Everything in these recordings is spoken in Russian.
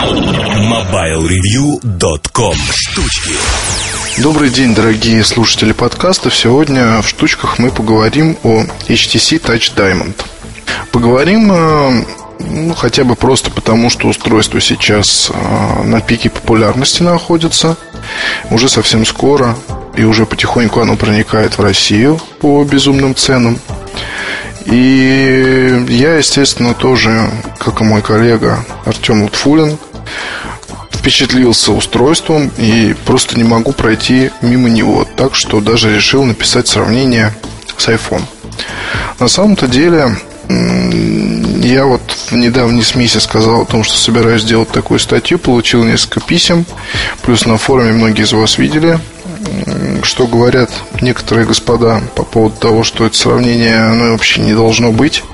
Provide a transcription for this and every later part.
MobileReview.com Штучки Добрый день, дорогие слушатели подкаста. Сегодня в штучках мы поговорим о HTC Touch Diamond. Поговорим э, ну, хотя бы просто потому, что устройство сейчас э, на пике популярности находится. Уже совсем скоро и уже потихоньку оно проникает в Россию по безумным ценам. И я, естественно, тоже, как и мой коллега Артем Лутфулин, впечатлился устройством и просто не могу пройти мимо него. Так что даже решил написать сравнение с iPhone. На самом-то деле, я вот в недавней смеси сказал о том, что собираюсь сделать такую статью, получил несколько писем, плюс на форуме многие из вас видели, что говорят некоторые господа по поводу того, что это сравнение, оно вообще не должно быть.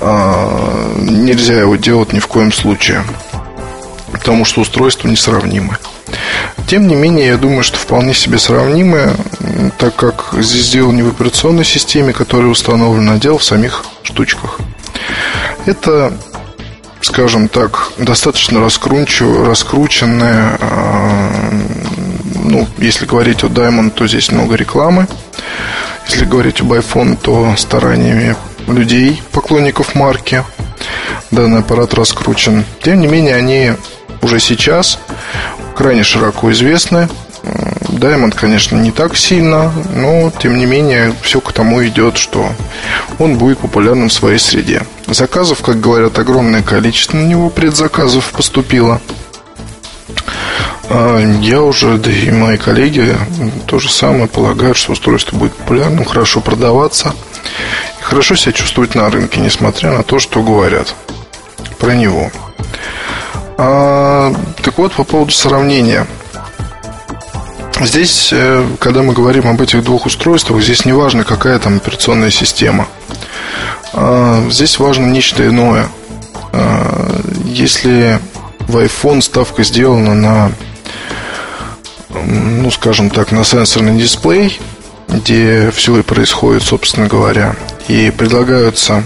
А, нельзя его делать ни в коем случае, потому что устройства несравнимы. Тем не менее, я думаю, что вполне себе сравнимы, так как здесь дело не в операционной системе, которая установлена, а дело в самих штучках. Это, скажем так, достаточно раскрученная, а, ну, если говорить о Diamond, то здесь много рекламы. Если говорить об iPhone, то стараниями людей, поклонников марки, данный аппарат раскручен. Тем не менее, они уже сейчас крайне широко известны. Diamond, конечно, не так сильно, но тем не менее все к тому идет, что он будет популярным в своей среде. Заказов, как говорят, огромное количество на него предзаказов поступило. А, я уже, да и мои коллеги то же самое полагают, что устройство будет популярным, хорошо продаваться и хорошо себя чувствовать на рынке, несмотря на то, что говорят про него. А, так вот, по поводу сравнения. Здесь, э, когда мы говорим об этих двух устройствах, здесь не важно, какая там операционная система. А, здесь важно нечто иное. А, если в iPhone ставка сделана на, ну, скажем так, на сенсорный дисплей, где все и происходит, собственно говоря, и предлагаются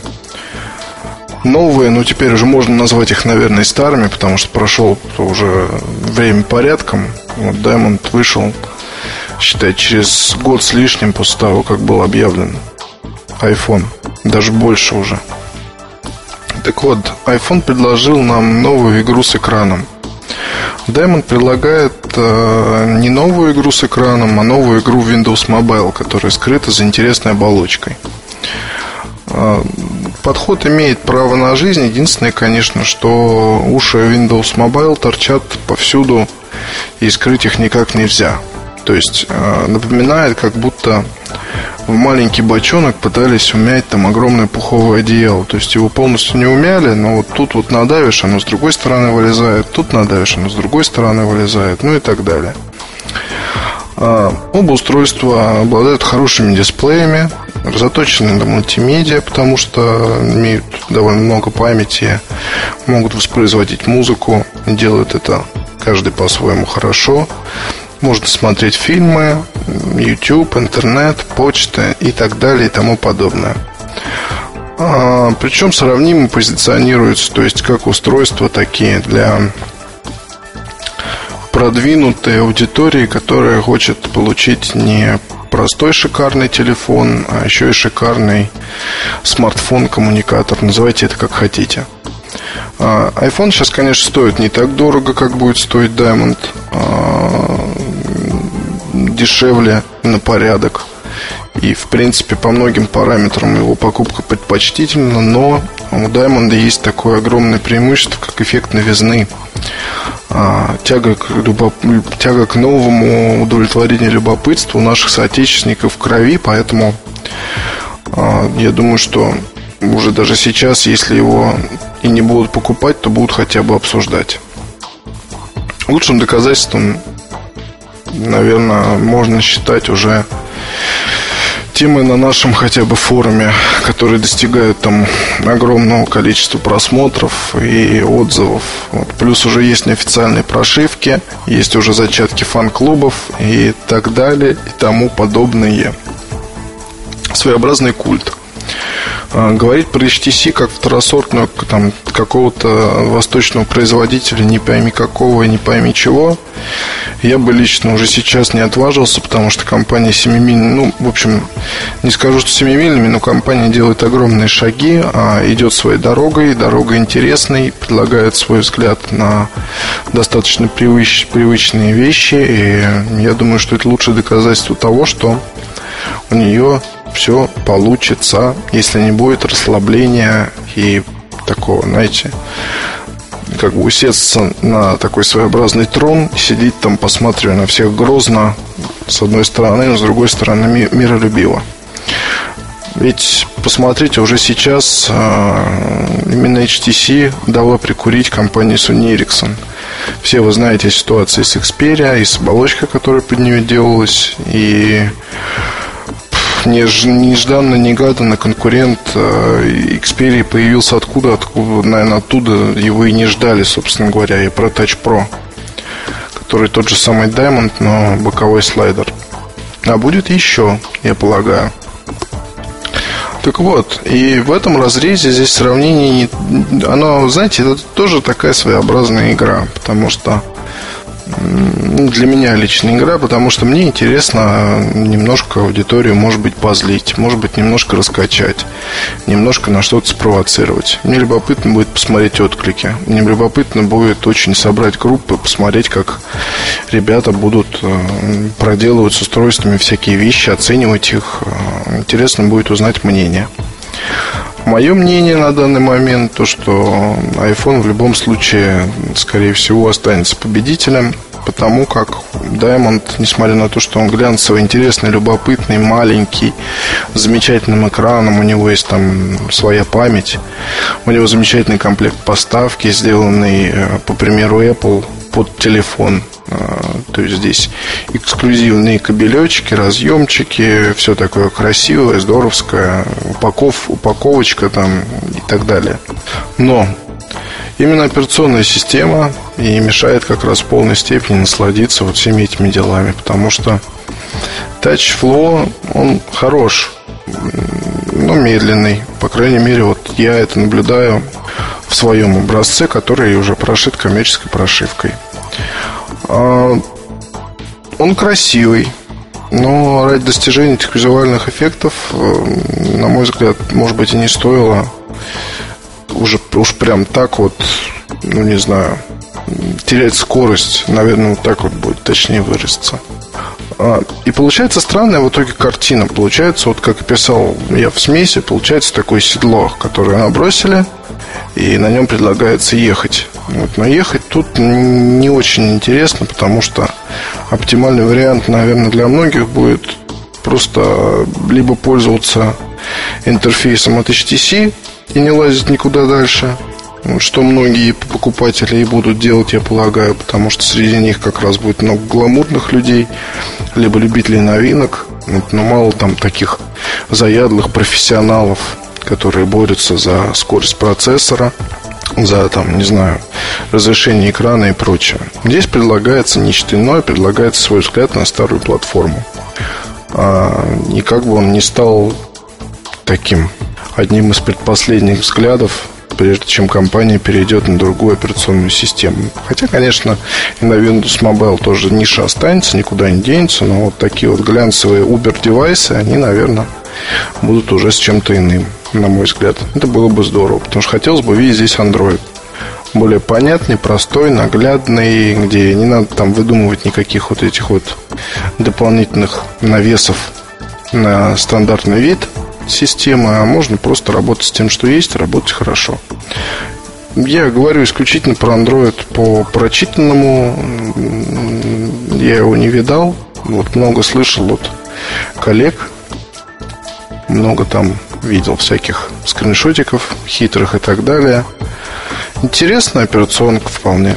новые, но теперь уже можно назвать их, наверное, старыми, потому что прошел уже время порядком. Вот Diamond вышел, считай, через год с лишним после того, как был объявлен iPhone. Даже больше уже. Так вот, iPhone предложил нам новую игру с экраном. Diamond предлагает э, не новую игру с экраном, а новую игру Windows Mobile, которая скрыта за интересной оболочкой. Подход имеет право на жизнь. Единственное, конечно, что уши Windows Mobile торчат повсюду, и скрыть их никак нельзя. То есть э, напоминает, как будто в маленький бочонок пытались умять там огромное пуховое одеяло. То есть его полностью не умяли, но вот тут вот надавишь, оно с другой стороны вылезает, тут надавишь, оно с другой стороны вылезает, ну и так далее. А, оба устройства обладают хорошими дисплеями, заточены на мультимедиа, потому что имеют довольно много памяти, могут воспроизводить музыку, делают это каждый по-своему хорошо. Можно смотреть фильмы, YouTube, интернет, почта и так далее и тому подобное. А, причем сравнимо позиционируются, то есть как устройства такие для продвинутой аудитории, которая хочет получить не простой шикарный телефон, а еще и шикарный смартфон-коммуникатор. Называйте это как хотите. А, iPhone сейчас, конечно, стоит не так дорого, как будет стоить Diamond. А, дешевле на порядок. И, в принципе, по многим параметрам его покупка предпочтительна, но у Diamond есть такое огромное преимущество, как эффект новизны. А, тяга к, любоп... тяга к новому удовлетворению любопытства у наших соотечественников в крови, поэтому а, я думаю, что уже даже сейчас, если его и не будут покупать, то будут хотя бы обсуждать. Лучшим доказательством, наверное, можно считать уже темы на нашем хотя бы форуме, которые достигают там огромного количества просмотров и отзывов. Вот. Плюс уже есть неофициальные прошивки, есть уже зачатки фан-клубов и так далее и тому подобное. Своеобразный культ. А, говорить про HTC как второсортного там, какого-то восточного производителя, не пойми какого и не пойми чего, я бы лично уже сейчас не отважился, потому что компания семимильная, ну, в общем, не скажу, что семимильными, но компания делает огромные шаги, а идет своей дорогой, дорога интересной, предлагает свой взгляд на достаточно привыч, привычные вещи, и я думаю, что это лучшее доказательство того, что у нее все получится, если не будет расслабления и такого, знаете, как бы усесться на такой своеобразный трон сидеть там, посматривая на всех грозно, с одной стороны, но с другой стороны миролюбиво. Ведь посмотрите, уже сейчас э, именно HTC дала прикурить компании Sony Ericsson. Все вы знаете ситуацию с Xperia и с оболочкой, которая под нее делалась, и нежданно, негаданно конкурент э, Xperia появился откуда, откуда, наверное, оттуда его и не ждали, собственно говоря, и про Touch Pro, который тот же самый Diamond, но боковой слайдер. А будет еще, я полагаю. Так вот, и в этом разрезе здесь сравнение, оно, знаете, это тоже такая своеобразная игра, потому что для меня личная игра, потому что мне интересно немножко аудиторию, может быть, позлить, может быть, немножко раскачать, немножко на что-то спровоцировать. Мне любопытно будет посмотреть отклики. Мне любопытно будет очень собрать группы, посмотреть, как ребята будут э, проделывать с устройствами всякие вещи, оценивать их. Э, интересно будет узнать мнение. Мое мнение на данный момент то, что iPhone в любом случае, скорее всего, останется победителем, потому как Diamond, несмотря на то, что он глянцевый, интересный, любопытный, маленький, с замечательным экраном, у него есть там своя память, у него замечательный комплект поставки, сделанный э, по примеру Apple под телефон. А, то есть здесь эксклюзивные кабелечки, разъемчики, все такое красивое, здоровское, упаков, упаковочка там и так далее. Но именно операционная система и мешает как раз в полной степени насладиться вот всеми этими делами, потому что Touch Flow, он хорош, но медленный. По крайней мере, вот я это наблюдаю в своем образце, который уже прошит коммерческой прошивкой. А, он красивый, но ради достижения этих визуальных эффектов, э, на мой взгляд, может быть, и не стоило уже уж прям так вот, ну не знаю, терять скорость, наверное, вот так вот будет точнее выразиться. А, и получается странная в итоге картина. Получается, вот как писал я в смеси, получается такое седло, которое набросили, и на нем предлагается ехать. Вот, но ехать тут не очень интересно, потому что оптимальный вариант, наверное, для многих будет просто либо пользоваться интерфейсом от HTC и не лазить никуда дальше, что многие покупатели и будут делать, я полагаю, потому что среди них как раз будет много гламурных людей, либо любителей новинок, но мало там таких заядлых профессионалов, которые борются за скорость процессора, за, там, не знаю, разрешение экрана и прочее. Здесь предлагается нечто иное, предлагается свой взгляд на старую платформу. А, и как бы он не стал таким одним из предпоследних взглядов прежде чем компания перейдет на другую операционную систему. Хотя, конечно, и на Windows Mobile тоже ниша останется, никуда не денется, но вот такие вот глянцевые Uber-девайсы, они, наверное, будут уже с чем-то иным, на мой взгляд. Это было бы здорово, потому что хотелось бы видеть здесь Android. Более понятный, простой, наглядный, где не надо там выдумывать никаких вот этих вот дополнительных навесов на стандартный вид – системы, а можно просто работать с тем, что есть, работать хорошо. Я говорю исключительно про Android по прочитанному. Я его не видал. Вот много слышал от коллег. Много там видел всяких скриншотиков хитрых и так далее. Интересная операционка вполне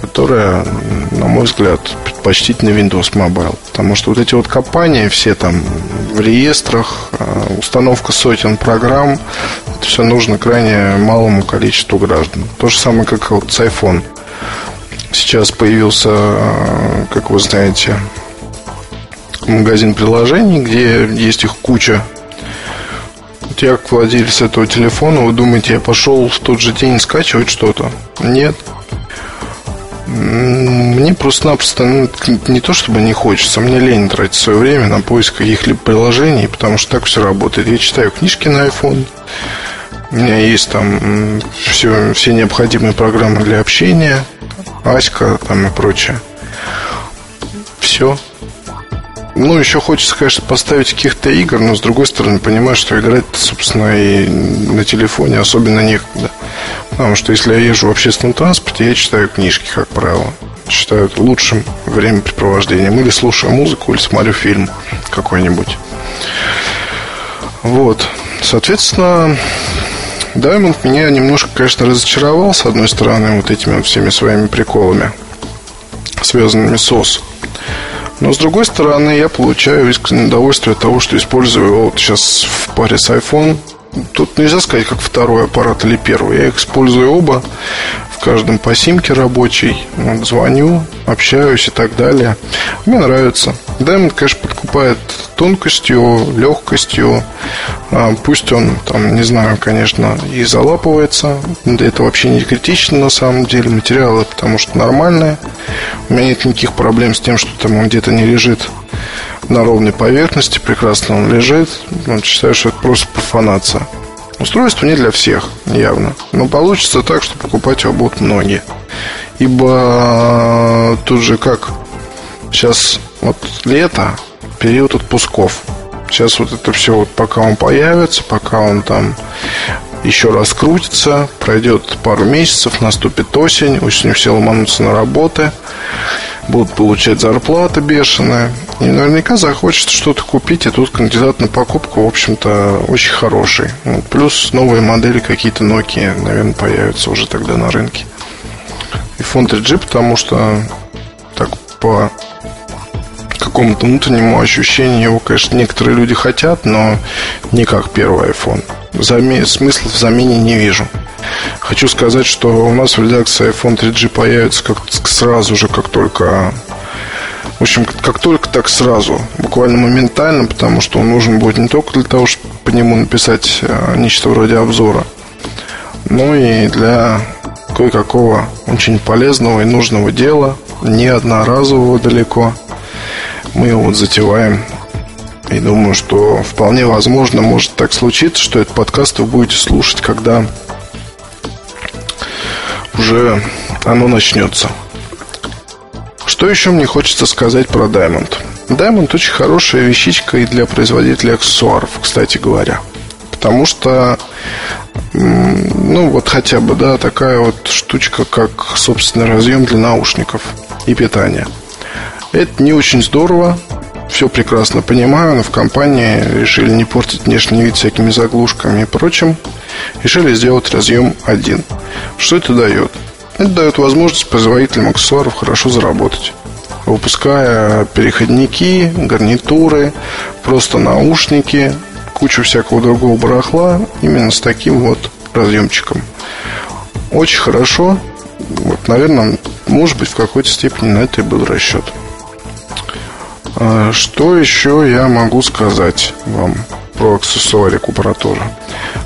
которая, на мой взгляд, предпочтительна Windows Mobile. Потому что вот эти вот компании, все там в реестрах, а, установка сотен программ, это все нужно крайне малому количеству граждан. То же самое, как вот с iPhone. Сейчас появился, а, как вы знаете, магазин приложений, где есть их куча Вот я, как владелец этого телефона, вы думаете, я пошел в тот же день скачивать что-то? Нет. Мне просто-напросто ну, не то чтобы не хочется, мне лень тратить свое время на поиск каких-либо приложений, потому что так все работает. Я читаю книжки на iPhone, у меня есть там все, все необходимые программы для общения, Аська там и прочее. Все. Ну, еще хочется, конечно, поставить каких-то игр, но с другой стороны, понимаю, что играть, собственно, и на телефоне особенно некогда. Потому что если я езжу в общественном транспорте, я читаю книжки, как правило. Считаю это лучшим времяпрепровождением. Или слушаю музыку, или смотрю фильм какой-нибудь. Вот. Соответственно, Diamond меня немножко, конечно, разочаровал, с одной стороны, вот этими вот всеми своими приколами, связанными с ОС. Но с другой стороны, я получаю искреннее удовольствие от того, что использую вот сейчас в паре с iPhone. Тут нельзя сказать, как второй аппарат или первый. Я их использую оба в каждом по симке рабочий. Звоню, общаюсь и так далее. Мне нравится. Diamond, конечно, подкупает тонкостью, легкостью. А, пусть он там, не знаю, конечно, и залапывается. Это вообще не критично на самом деле. Материалы потому что нормальные. У меня нет никаких проблем с тем, что там он где-то не лежит на ровной поверхности. Прекрасно он лежит. Считаю, что это просто профанация. Устройство не для всех, явно. Но получится так, что покупать его будут многие. Ибо тут же как сейчас вот лето, период отпусков. Сейчас вот это все, вот пока он появится, пока он там еще раз крутится, пройдет пару месяцев, наступит осень, осенью все ломанутся на работы, будут получать зарплаты бешеные, и наверняка захочется что-то купить, и тут кандидат на покупку, в общем-то, очень хороший. Вот, плюс новые модели какие-то Nokia, наверное, появятся уже тогда на рынке. И фонд 3G, потому что так по какому-то внутреннему ощущению его, конечно, некоторые люди хотят, но не как первый iPhone. Заме... Смысла в замене не вижу. Хочу сказать, что у нас в редакции iPhone 3G появится как сразу же, как только в общем, как только, так сразу. Буквально моментально, потому что он нужен будет не только для того, чтобы по нему написать э, нечто вроде обзора, но и для кое-какого очень полезного и нужного дела, не одноразового далеко. Мы его вот затеваем. И думаю, что вполне возможно может так случиться, что этот подкаст вы будете слушать, когда уже оно начнется. Что еще мне хочется сказать про Diamond? Diamond очень хорошая вещичка и для производителей аксессуаров, кстати говоря. Потому что, ну вот хотя бы, да, такая вот штучка, как собственный разъем для наушников и питания. Это не очень здорово, все прекрасно понимаю, но в компании решили не портить внешний вид всякими заглушками и прочим. Решили сделать разъем один. Что это дает? Это дает возможность производителям аксессуаров хорошо заработать выпуская переходники, гарнитуры, просто наушники, кучу всякого другого барахла именно с таким вот разъемчиком. Очень хорошо. Вот, наверное, может быть, в какой-то степени на это и был расчет. А что еще я могу сказать вам про аксессуарик аппаратуры?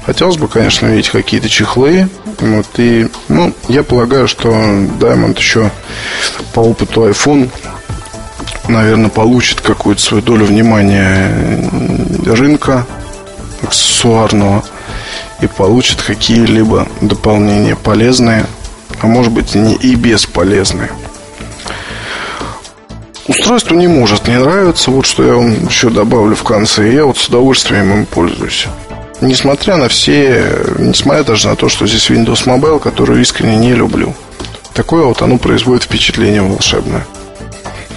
Хотелось бы, конечно, видеть какие-то чехлы. Вот, и, ну, я полагаю, что Diamond еще по опыту iPhone наверное, получит какую-то свою долю внимания рынка аксессуарного и получит какие-либо дополнения полезные, а может быть и, не, и бесполезные. Устройство не может не нравиться, вот что я вам еще добавлю в конце. Я вот с удовольствием им пользуюсь. Несмотря на все, несмотря даже на то, что здесь Windows Mobile, которую искренне не люблю. Такое вот оно производит впечатление волшебное.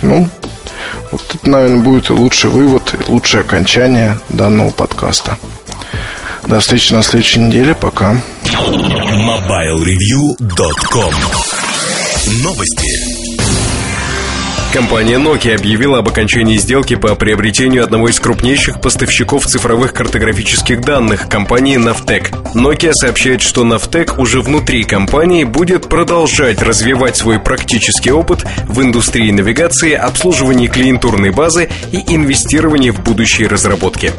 Ну, вот это, наверное, будет лучший вывод, и лучшее окончание данного подкаста. До встречи на следующей неделе. Пока. MobileReview.com Новости. Компания Nokia объявила об окончании сделки по приобретению одного из крупнейших поставщиков цифровых картографических данных – компании Navtec. Nokia сообщает, что Navtec уже внутри компании будет продолжать развивать свой практический опыт в индустрии навигации, обслуживании клиентурной базы и инвестировании в будущие разработки.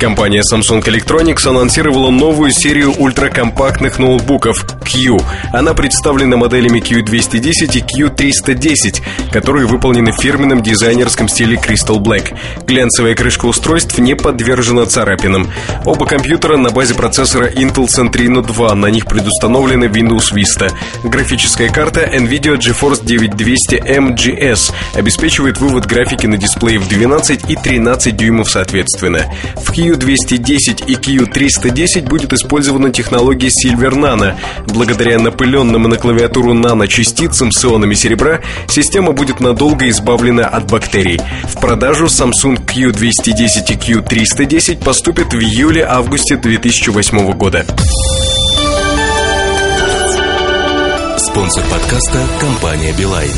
Компания Samsung Electronics анонсировала новую серию ультракомпактных ноутбуков Q. Она представлена моделями Q210 и Q310, которые выполнены в фирменном дизайнерском стиле Crystal Black. Глянцевая крышка устройств не подвержена царапинам. Оба компьютера на базе процессора Intel Centrino 2, на них предустановлена Windows Vista. Графическая карта NVIDIA GeForce 9200 MGS обеспечивает вывод графики на дисплее в 12 и 13 дюймов соответственно. В Q Q210 и Q310 будет использована технология Silver Nano. Благодаря напыленным на клавиатуру наночастицам с ионами серебра, система будет надолго избавлена от бактерий. В продажу Samsung Q210 и Q310 поступят в июле-августе 2008 года. Спонсор подкаста – компания «Билайн».